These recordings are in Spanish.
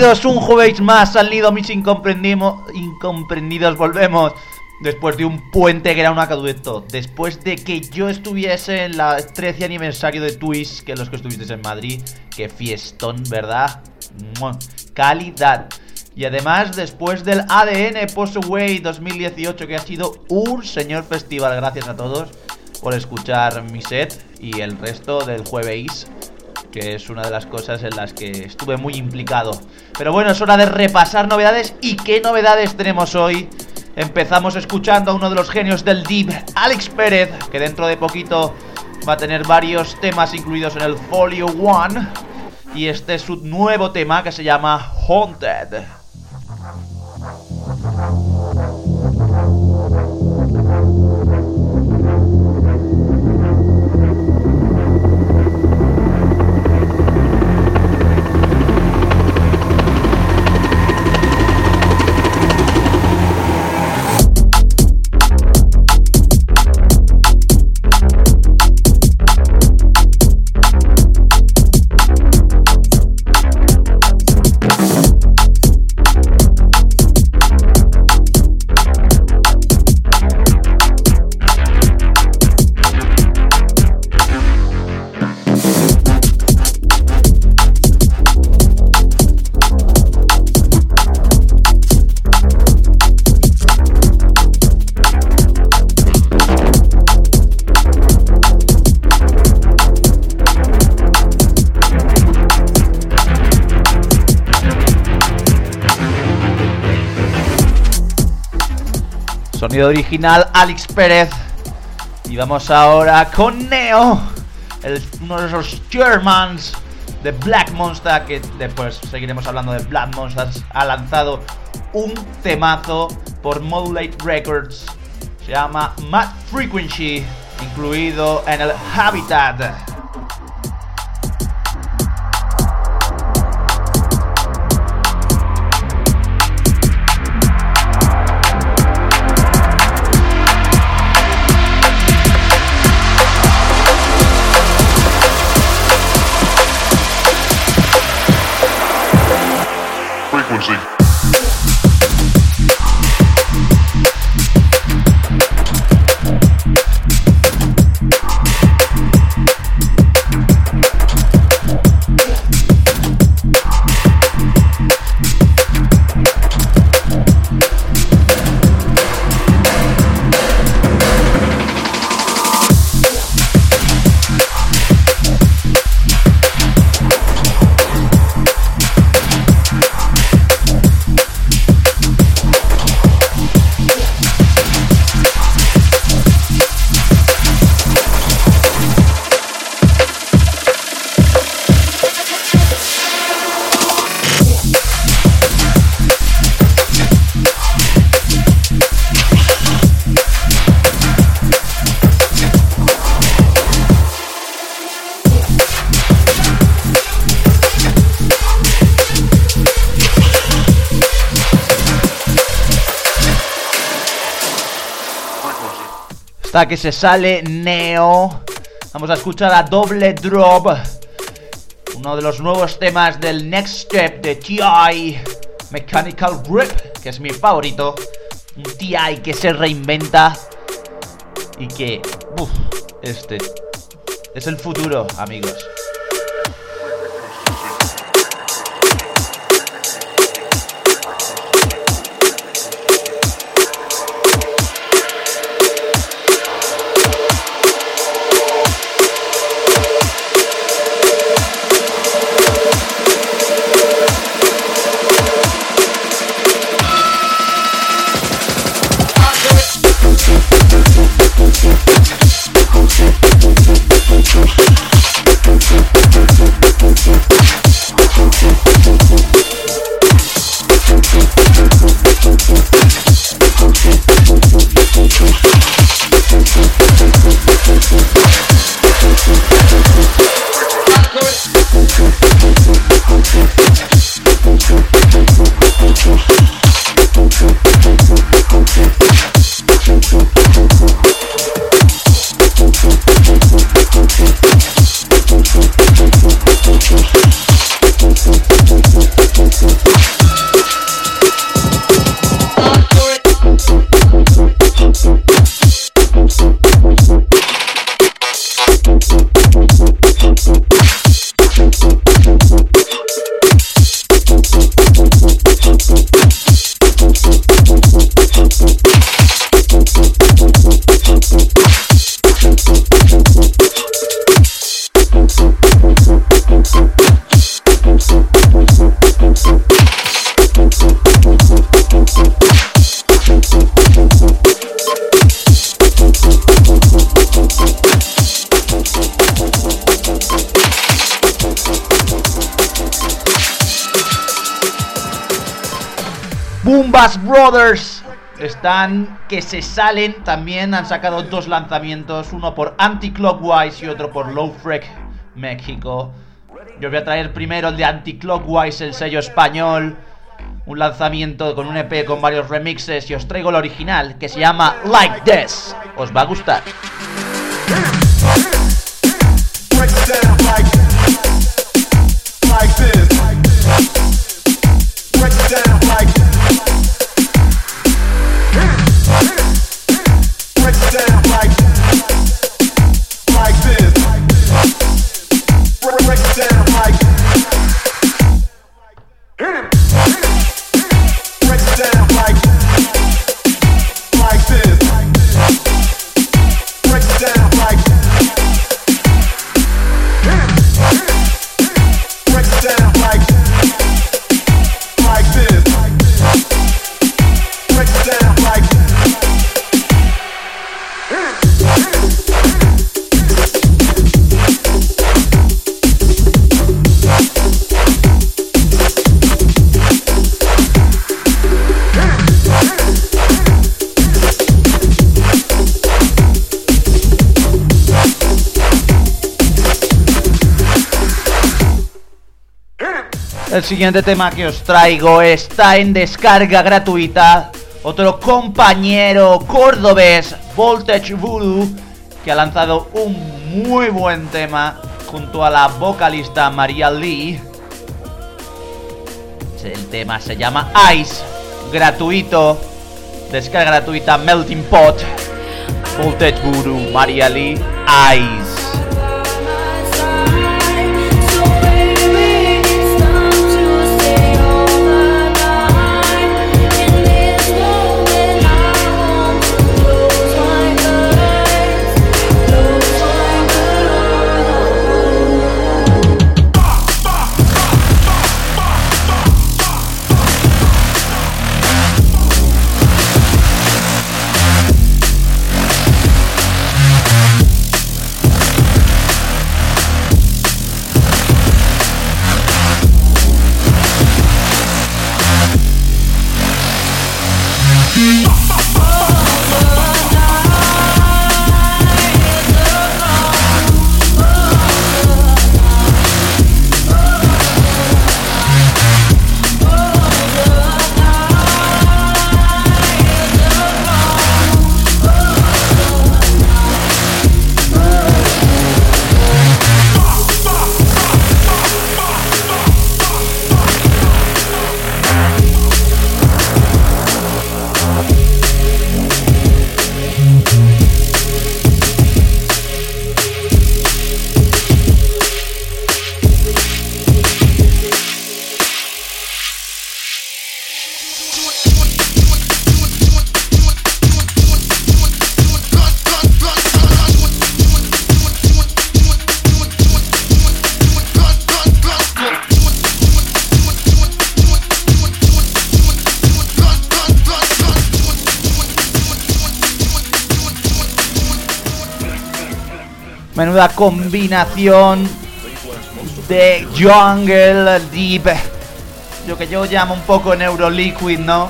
Un jueves más al nido mis incomprendidos. Volvemos después de un puente que era un acadueto. Después de que yo estuviese en la 13 aniversario de Twist, que los que estuvisteis en Madrid. Que fiestón, ¿verdad? Calidad. Y además, después del ADN Postway 2018, que ha sido un señor festival. Gracias a todos por escuchar mi set y el resto del jueves que es una de las cosas en las que estuve muy implicado. Pero bueno, es hora de repasar novedades. ¿Y qué novedades tenemos hoy? Empezamos escuchando a uno de los genios del Deep, Alex Pérez, que dentro de poquito va a tener varios temas incluidos en el Folio One. Y este es su nuevo tema que se llama Haunted. Original Alex Pérez. Y vamos ahora con Neo, uno de esos Germans de Black Monster, que después seguiremos hablando de Black Monsters, ha lanzado un temazo por Modulate Records. Se llama Mad Frequency, incluido en el Habitat. music. Que se sale Neo. Vamos a escuchar a Doble Drop. Uno de los nuevos temas del Next Step de TI. Mechanical Grip, que es mi favorito. Un TI que se reinventa. Y que... Uf, este... Es el futuro, amigos. Se salen. También han sacado dos lanzamientos, uno por Anti-Clockwise y otro por Low Freak México. Yo voy a traer primero el de Anti-Clockwise, el sello español. Un lanzamiento con un EP con varios remixes y os traigo el original que se llama Like This. Os va a gustar. Siguiente tema que os traigo está en descarga gratuita. Otro compañero cordobés, Voltage Voodoo, que ha lanzado un muy buen tema junto a la vocalista María Lee. El tema se llama Ice, gratuito, descarga gratuita Melting Pot, Voltage Voodoo, María Lee, Ice. menuda combinación de jungle, deep, lo que yo llamo un poco neuroliquid, ¿no?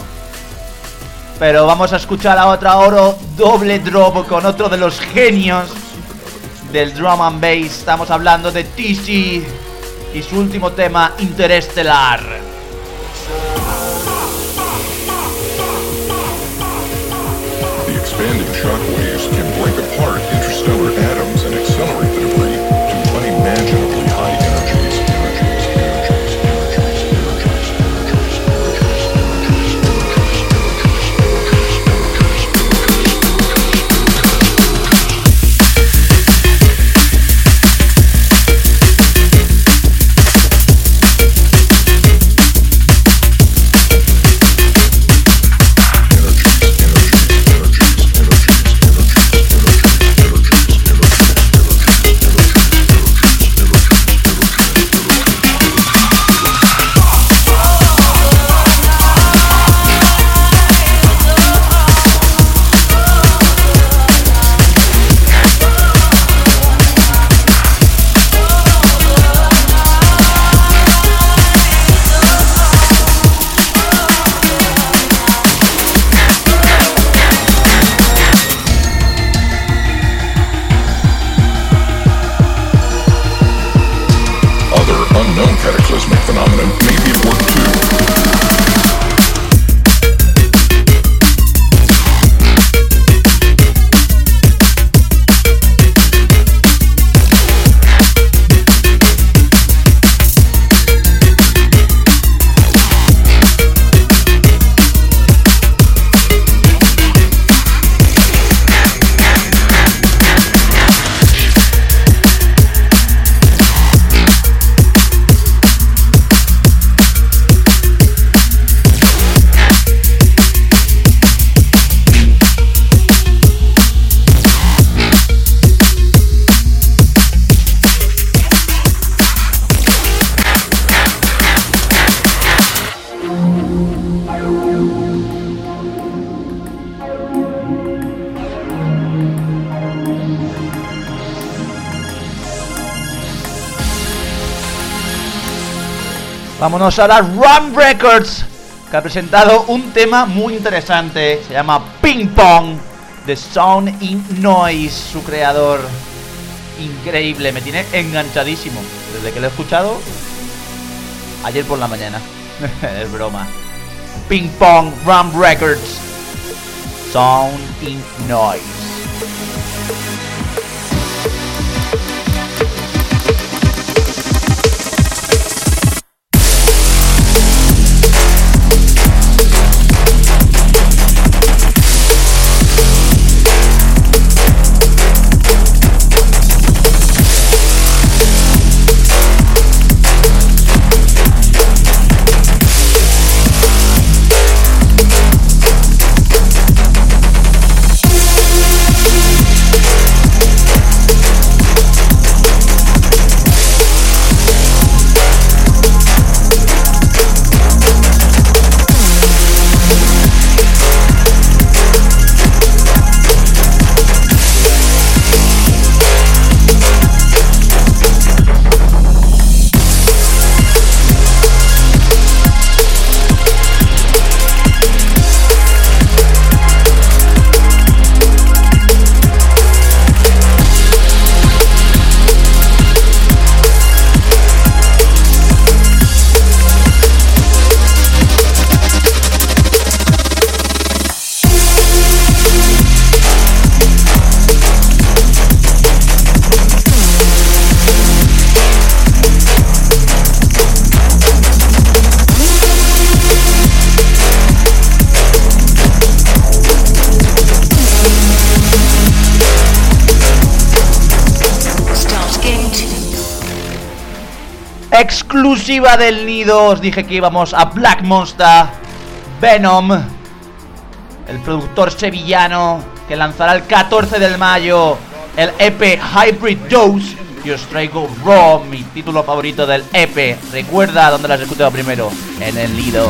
Pero vamos a escuchar a otra oro doble drop con otro de los genios del drum and bass. Estamos hablando de TC y su último tema, Interestelar. Interstellar. Vámonos a la Run Records, que ha presentado un tema muy interesante. Se llama Ping Pong de Sound in Noise, su creador. Increíble, me tiene enganchadísimo. Desde que lo he escuchado ayer por la mañana. es broma. Ping Pong Run Records. Sound in Noise. Del nido. Os dije que íbamos a Black Monster, Venom, el productor sevillano que lanzará el 14 de mayo el EP Hybrid Dose. Y os traigo Raw, mi título favorito del EP. Recuerda dónde las he escuchado primero, en el nido.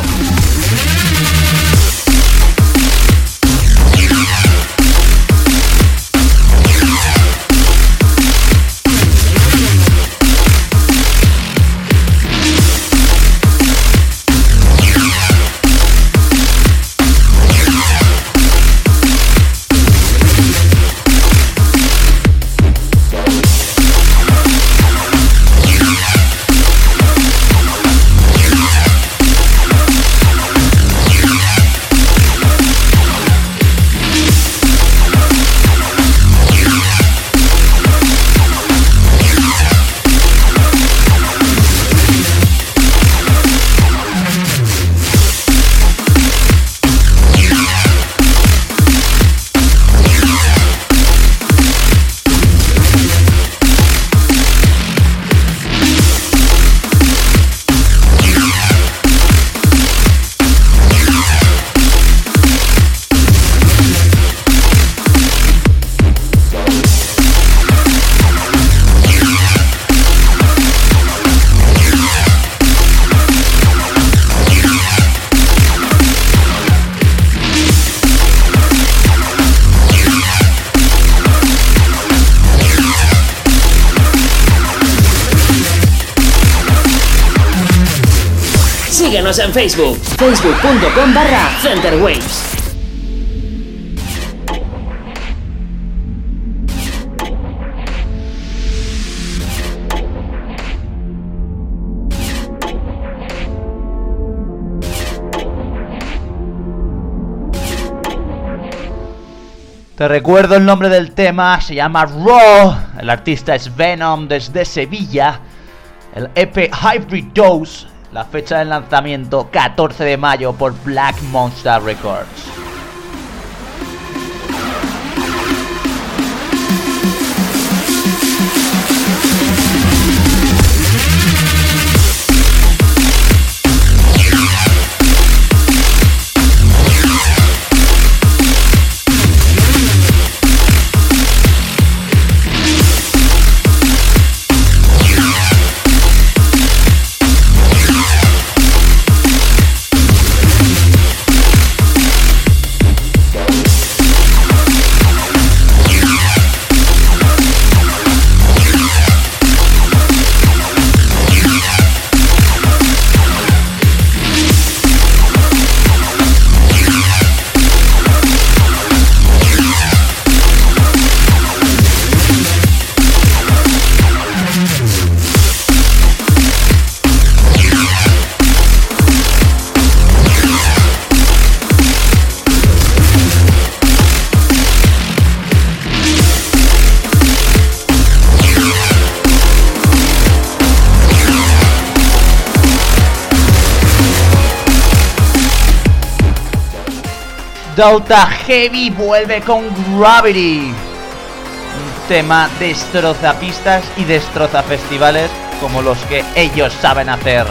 Facebook, facebook.com barra Centerwaves. Te recuerdo el nombre del tema, se llama Raw, el artista es Venom desde Sevilla, el EP Hybrid Dose la fecha del lanzamiento 14 de mayo por Black Monster Records. Delta Heavy vuelve con Gravity. Un tema destroza pistas y destroza festivales como los que ellos saben hacer.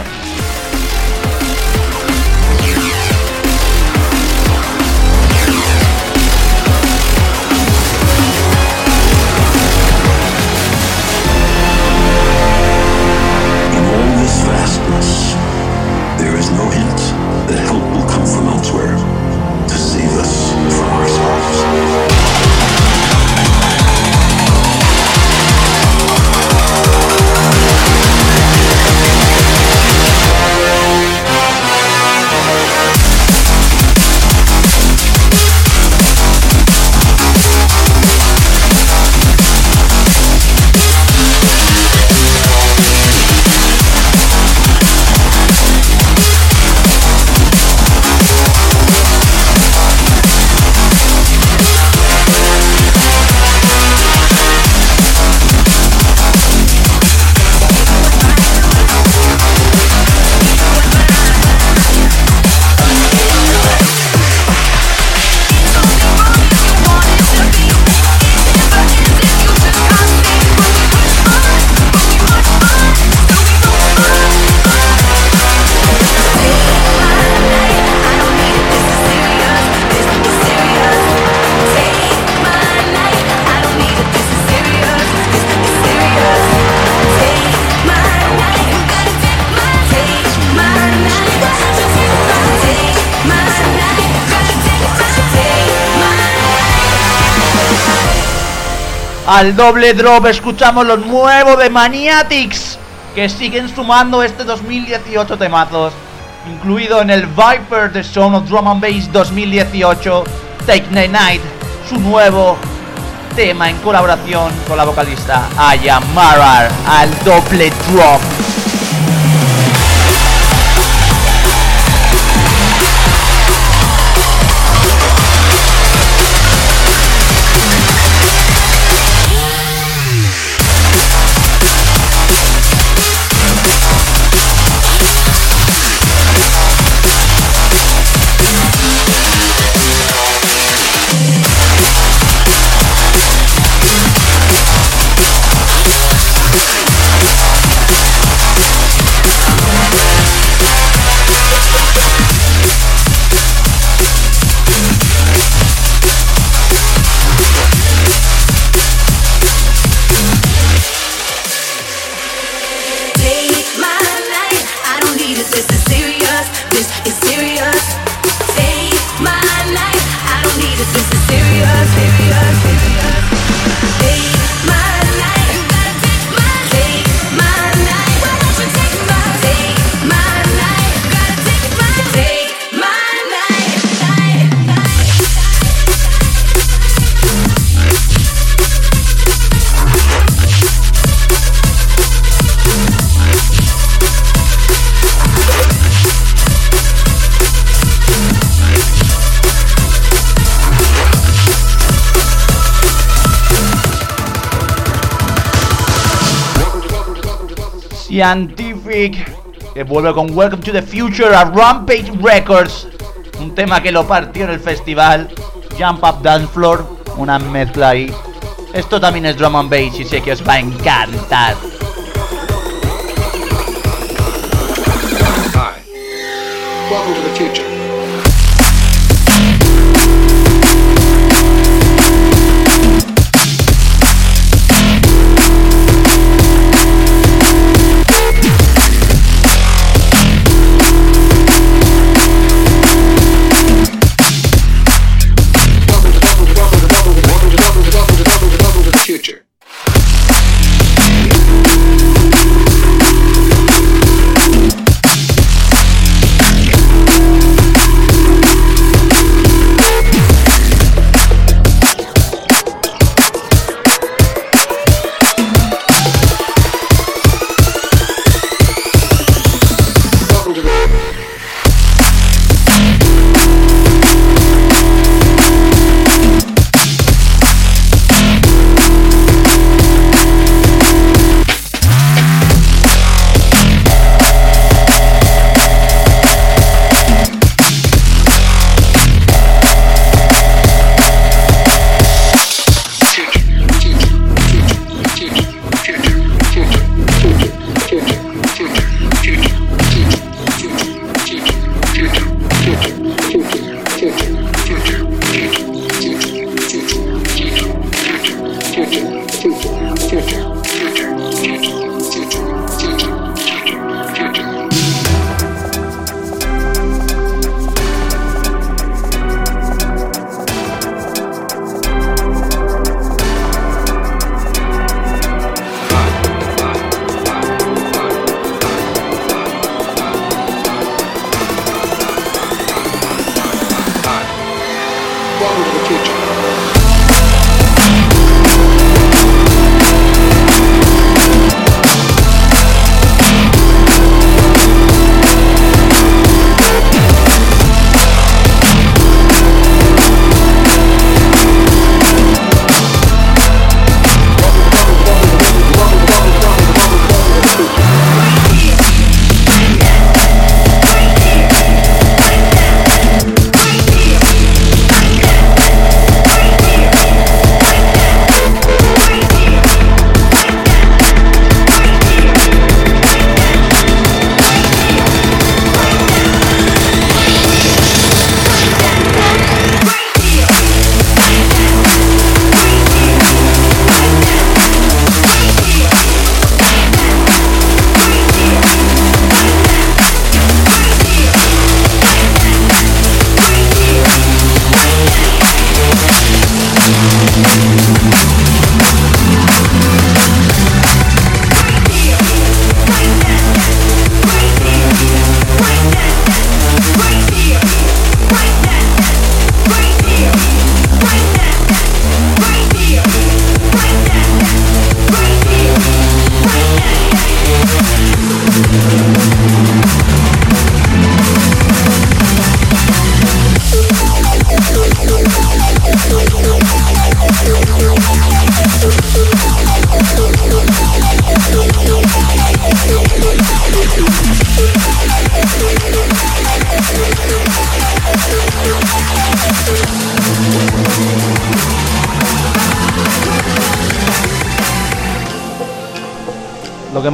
Al doble drop escuchamos lo nuevo de Maniatics, que siguen sumando este 2018 temazos, incluido en el Viper de Sound of Drum and Bass 2018, Take the Night, su nuevo tema en colaboración con la vocalista Aya Marar, al doble drop. Scientific, que vuelve con Welcome to the Future a Rampage Records, un tema que lo partió en el festival, Jump Up Dance Floor, una mezcla ahí. Esto también es drum and bass y sé que os va a encantar. Welcome to the future.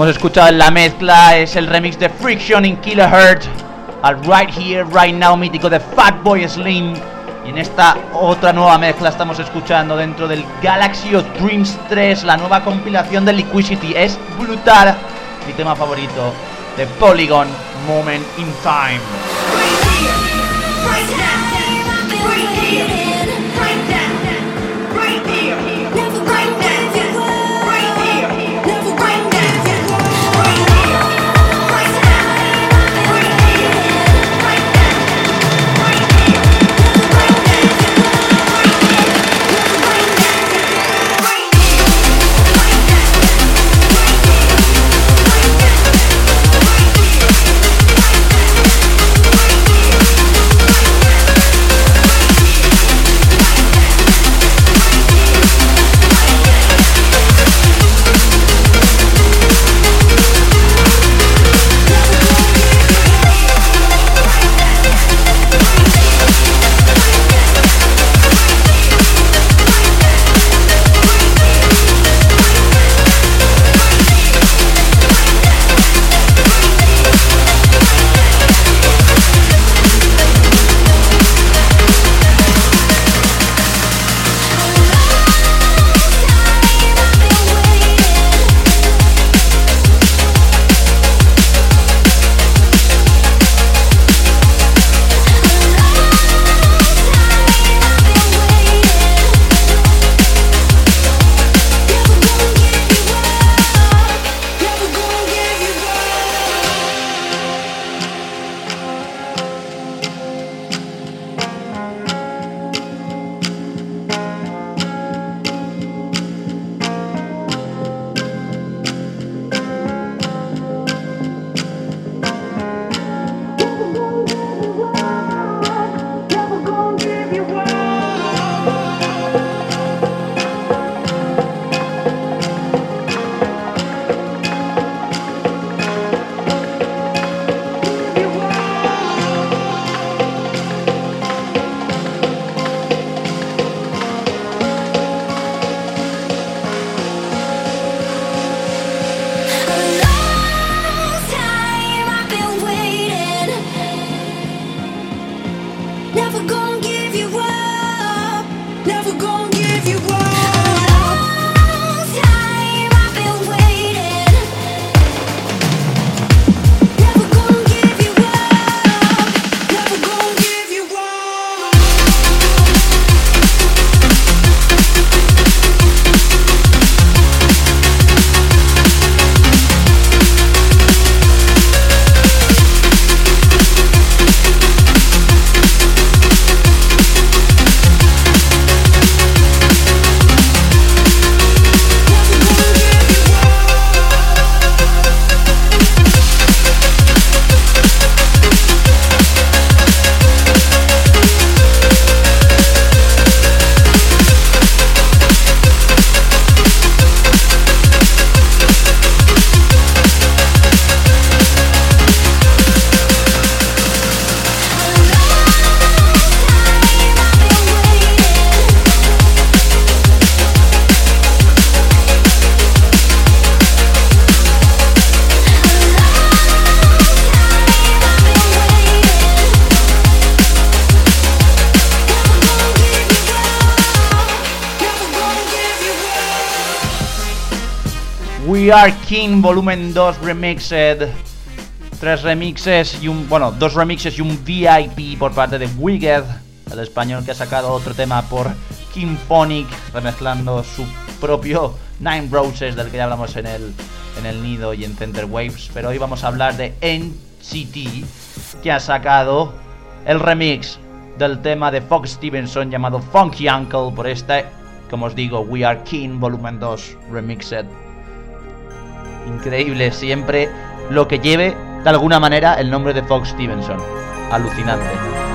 Hemos escuchado en la mezcla es el remix de Friction in Kilohertz al Right Here, Right Now mítico de Fatboy Slim. Y en esta otra nueva mezcla estamos escuchando dentro del Galaxy of Dreams 3 la nueva compilación de Liquidity. Es brutal. Mi tema favorito de Polygon, Moment in Time. We Are King Volumen 2 Remixed. Tres remixes y un. Bueno, dos remixes y un VIP por parte de Wicked, el español que ha sacado otro tema por King Phonic, remezclando su propio Nine Roses, del que ya hablamos en el, en el Nido y en Center Waves. Pero hoy vamos a hablar de NCT, que ha sacado el remix del tema de Fox Stevenson llamado Funky Uncle por este, como os digo, We Are King Volumen 2 Remixed. Increíble siempre lo que lleve de alguna manera el nombre de Fox Stevenson. Alucinante.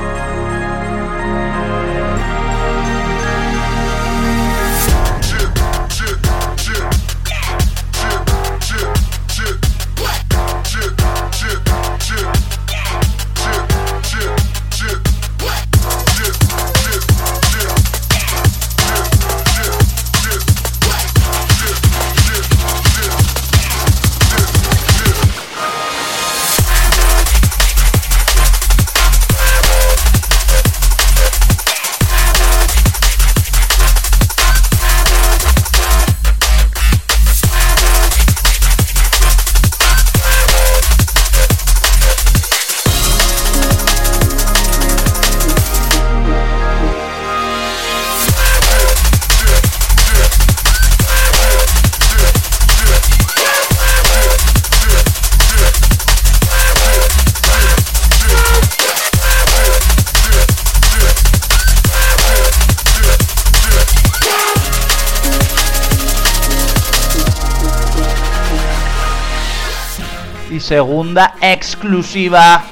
Segunda exclusiva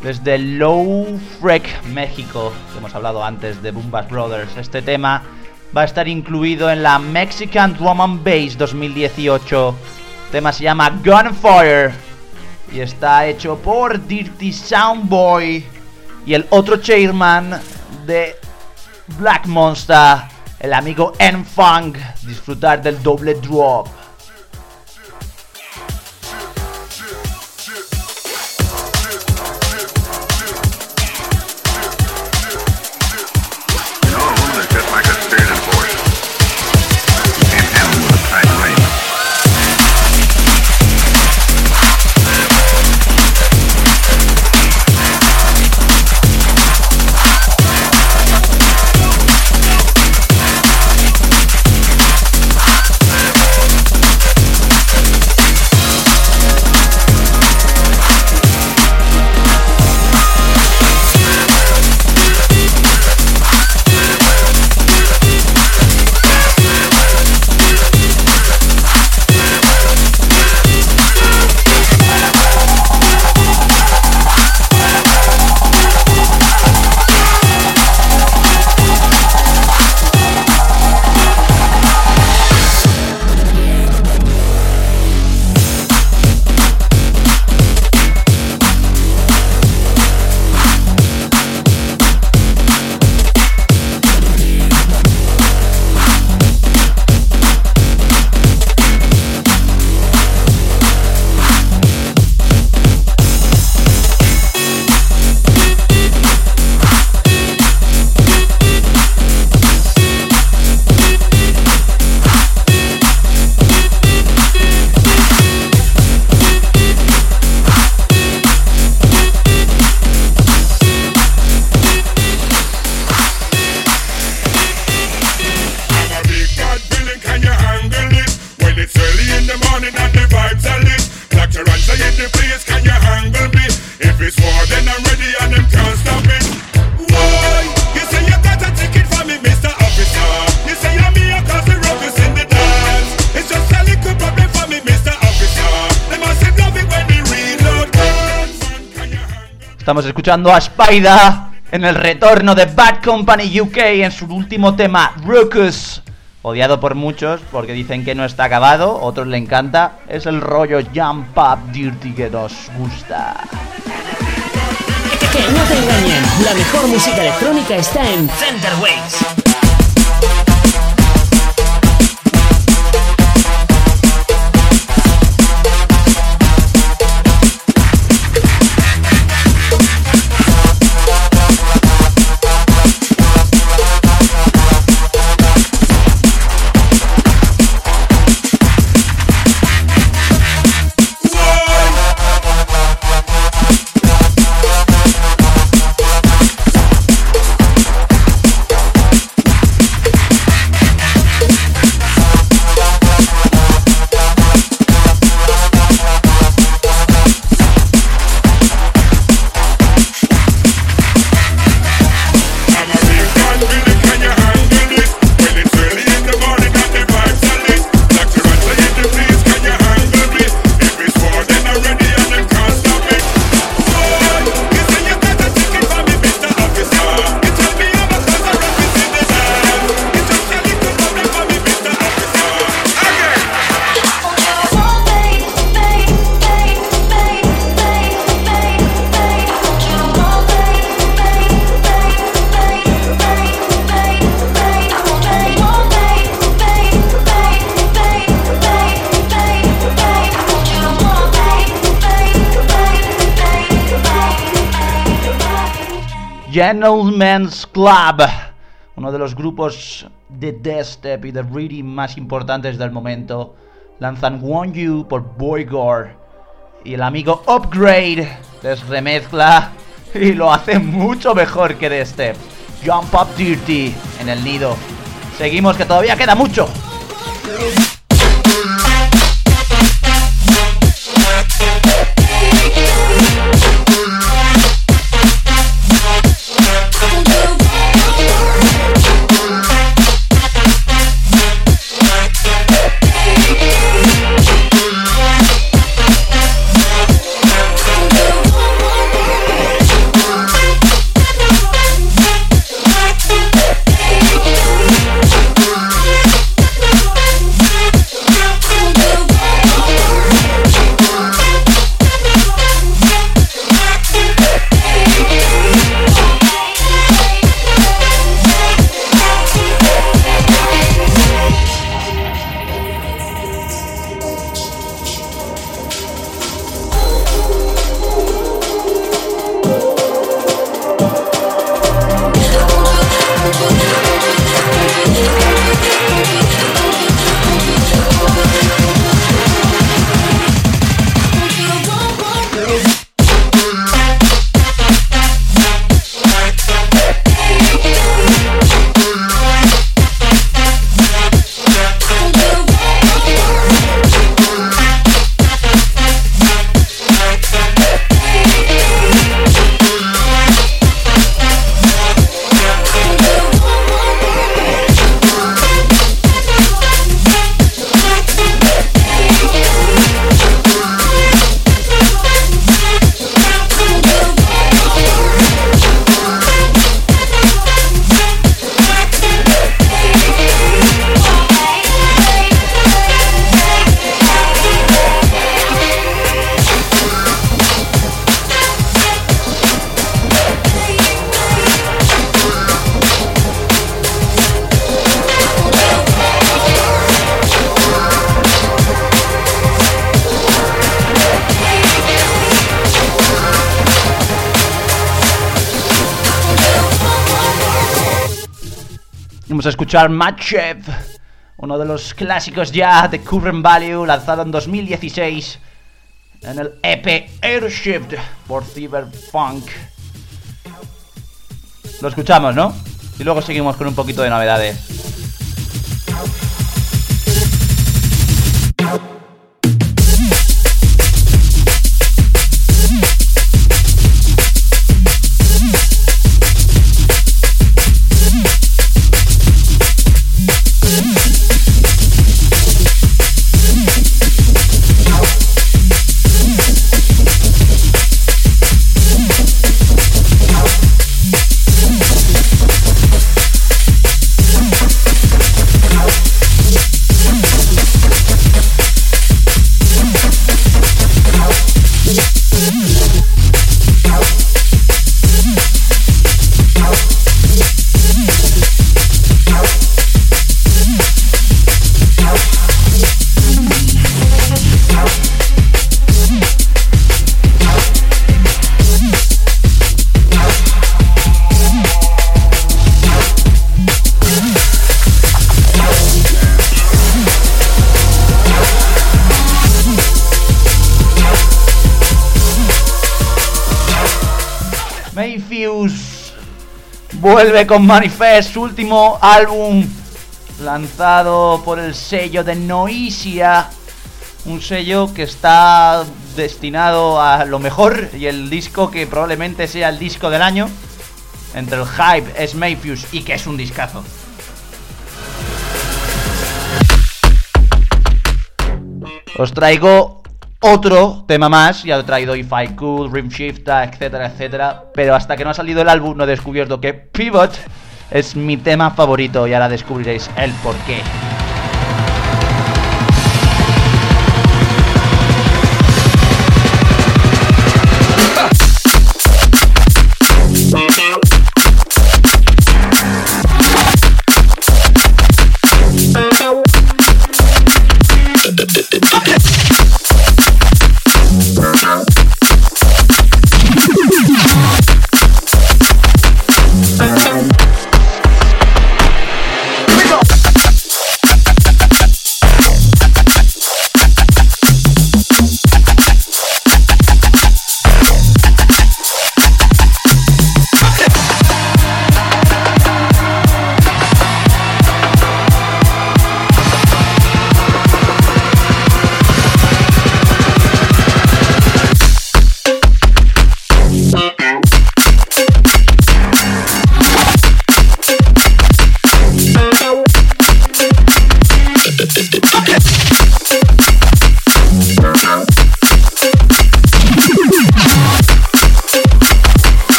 desde Low Freak México, que hemos hablado antes de Boombas Brothers. Este tema va a estar incluido en la Mexican Drum Bass 2018. El tema se llama Gunfire y está hecho por Dirty Soundboy y el otro chairman de Black Monster, el amigo N-Funk. Disfrutar del doble drop. Escuchando a Spider en el retorno de Bad Company UK en su último tema, Ruckus. Odiado por muchos porque dicen que no está acabado, otros le encanta. Es el rollo Jump Up Dirty que nos gusta. Que no te engañen, la mejor música electrónica está en Center Waves. Gentleman's Club, uno de los grupos de Deathstep y de Reading más importantes del momento, lanzan Want You por Boygore y el amigo Upgrade les remezcla y lo hace mucho mejor que Deathstep. Jump Up Dirty en el nido. Seguimos que todavía queda mucho. Escuchar uno de los clásicos ya de Current Value, lanzado en 2016 en el EP Airshift por Cyberpunk. Lo escuchamos, ¿no? Y luego seguimos con un poquito de novedades. Vuelve con Manifest, su último álbum lanzado por el sello de Noisia, un sello que está destinado a lo mejor y el disco que probablemente sea el disco del año. Entre el hype es Mayfuse y que es un discazo. Os traigo otro tema más, ya lo he traído If I Could, Rim Shifter, etcétera, etcétera. Pero hasta que no ha salido el álbum no he descubierto que Pivot es mi tema favorito y ahora descubriréis el porqué.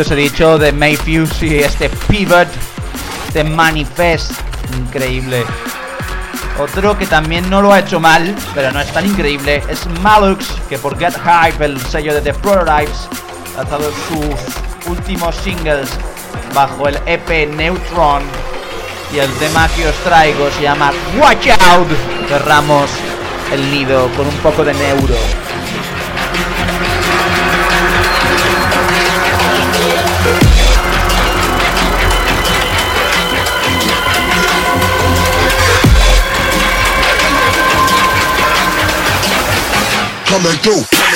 Os he dicho de Mayfuse y este Pivot de Manifest. Increíble. Otro que también no lo ha hecho mal, pero no es tan increíble, es Malux, que por Get Hype, el sello de The Prototypes, ha lanzado sus últimos singles bajo el EP Neutron. Y el tema que os traigo se llama Watch Out. Cerramos el nido con un poco de neuro. come and go.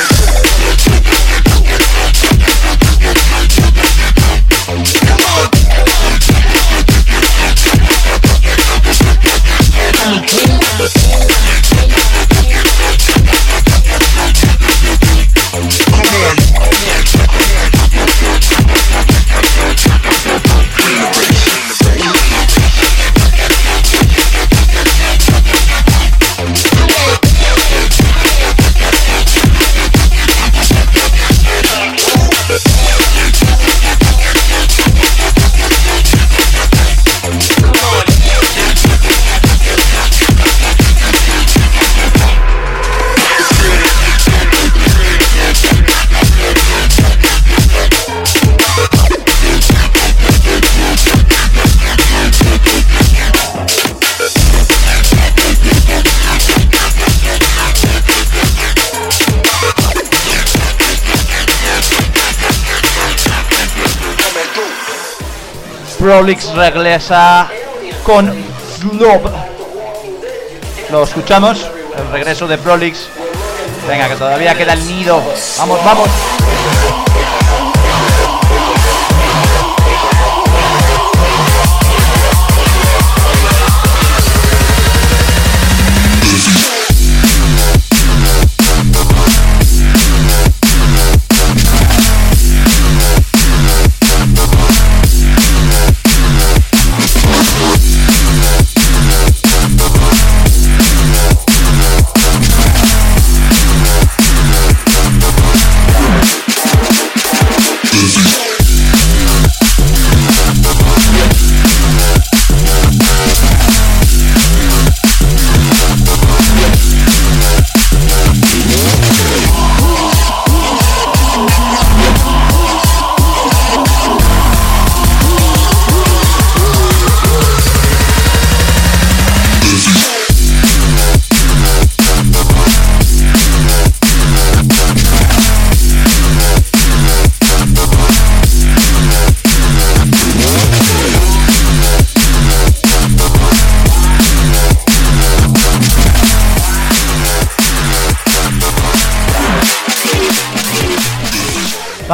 Prolix regresa con Slob. Lo escuchamos, el regreso de Prolix. Venga, que todavía queda el nido. Vamos, vamos.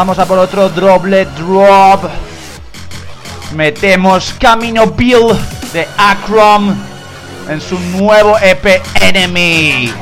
Vamos a por otro Droplet Drop. Metemos Camino Bill de Acrom en su nuevo EP Enemy.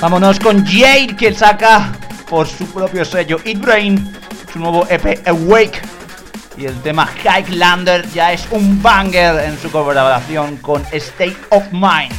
Vámonos con Jade que saca por su propio sello Eat Brain su nuevo EP Awake. Y el tema Highlander ya es un banger en su colaboración con State of Mind.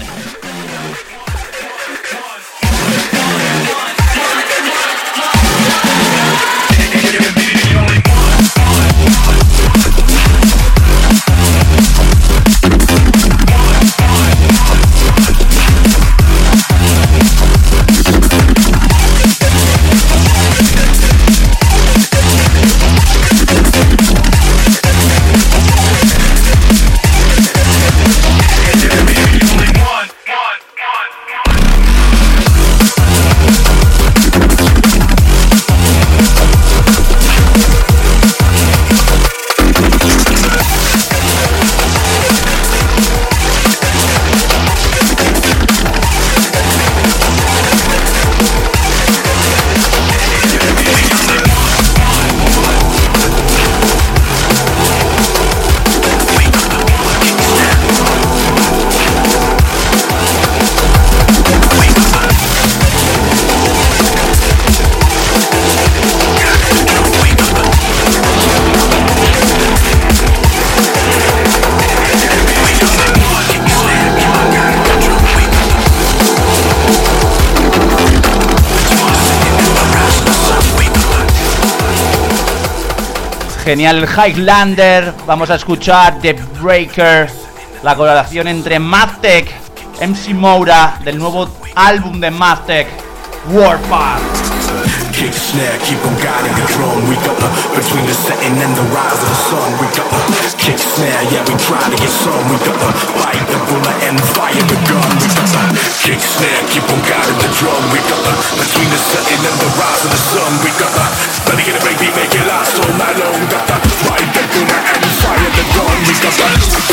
Genial el Highlander. Vamos a escuchar The Breaker, la colaboración entre Maztek, MC Moura, del nuevo álbum de Maztek, Warpath. Kick snare, keep on guiding the drum. We got the between the setting and the rise of the sun. We got the kick snare, yeah, we try to get some. We got the bite the bullet and fire the gun. We got the kick snare, keep on guiding the drum. We got the between the setting and the rise of the sun. We got the let get a baby, make it last all night long. The gun.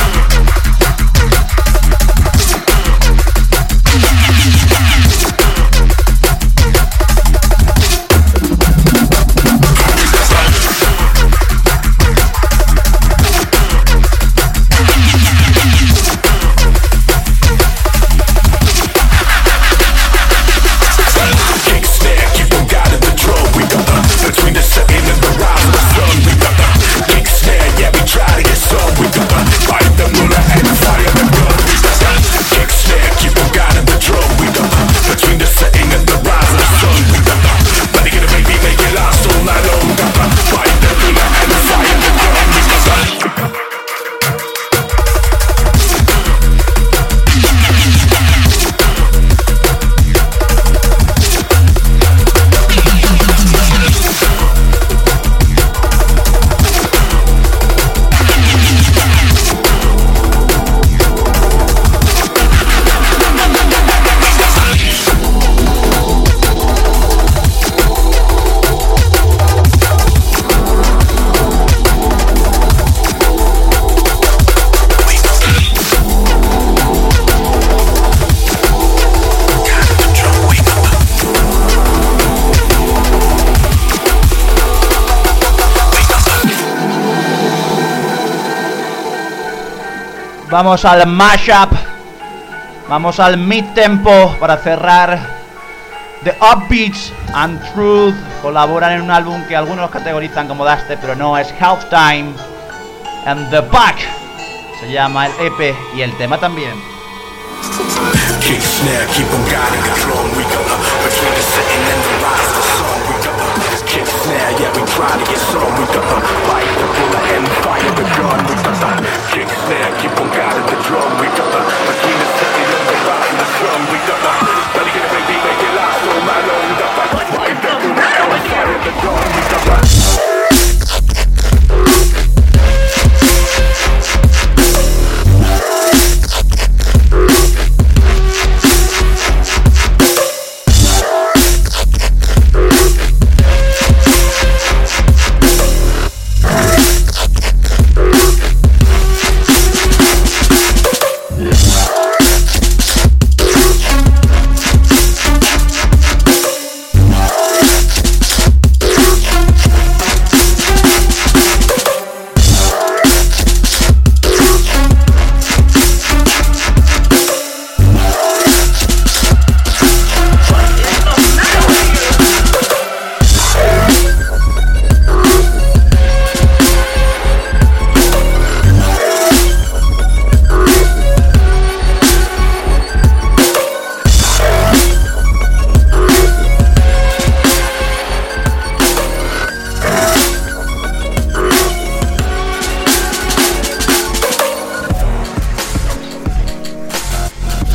Vamos al mashup. Vamos al mid tempo para cerrar. The Upbeats and Truth colaboran en un álbum que algunos categorizan como Daste, pero no, es Halftime. And The Pack se llama el EP y el tema también. Kick snare, keep on guiding drum. We got the between the setting and the rise the sun. We got the kick snare, yeah, we try to get some. We got the bite the bullet and fire the gun. Kick snare, keep on guiding the drum. We got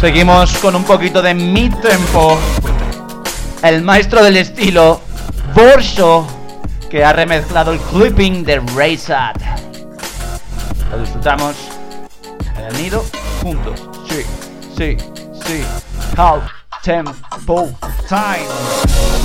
Seguimos con un poquito de mid tempo. El maestro del estilo, Borso, que ha remezclado el clipping de Raysat. Lo disfrutamos en el nido juntos. Sí, sí, sí. Half tempo time.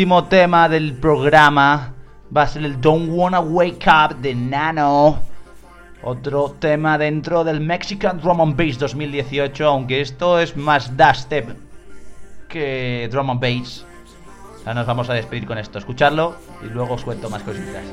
Último tema del programa va a ser el Don't Wanna Wake Up de Nano. Otro tema dentro del Mexican Drum and Bass 2018, aunque esto es más dubstep que drum and bass. Ahora nos vamos a despedir con esto. Escuchadlo y luego os cuento más cositas.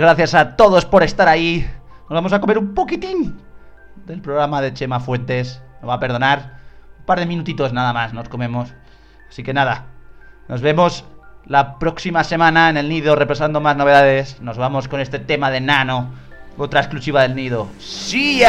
Gracias a todos por estar ahí. Nos vamos a comer un poquitín del programa de Chema Fuentes. Me va a perdonar. Un par de minutitos nada más nos comemos. Así que nada. Nos vemos la próxima semana en el nido repasando más novedades. Nos vamos con este tema de Nano. Otra exclusiva del nido. ¡Sí!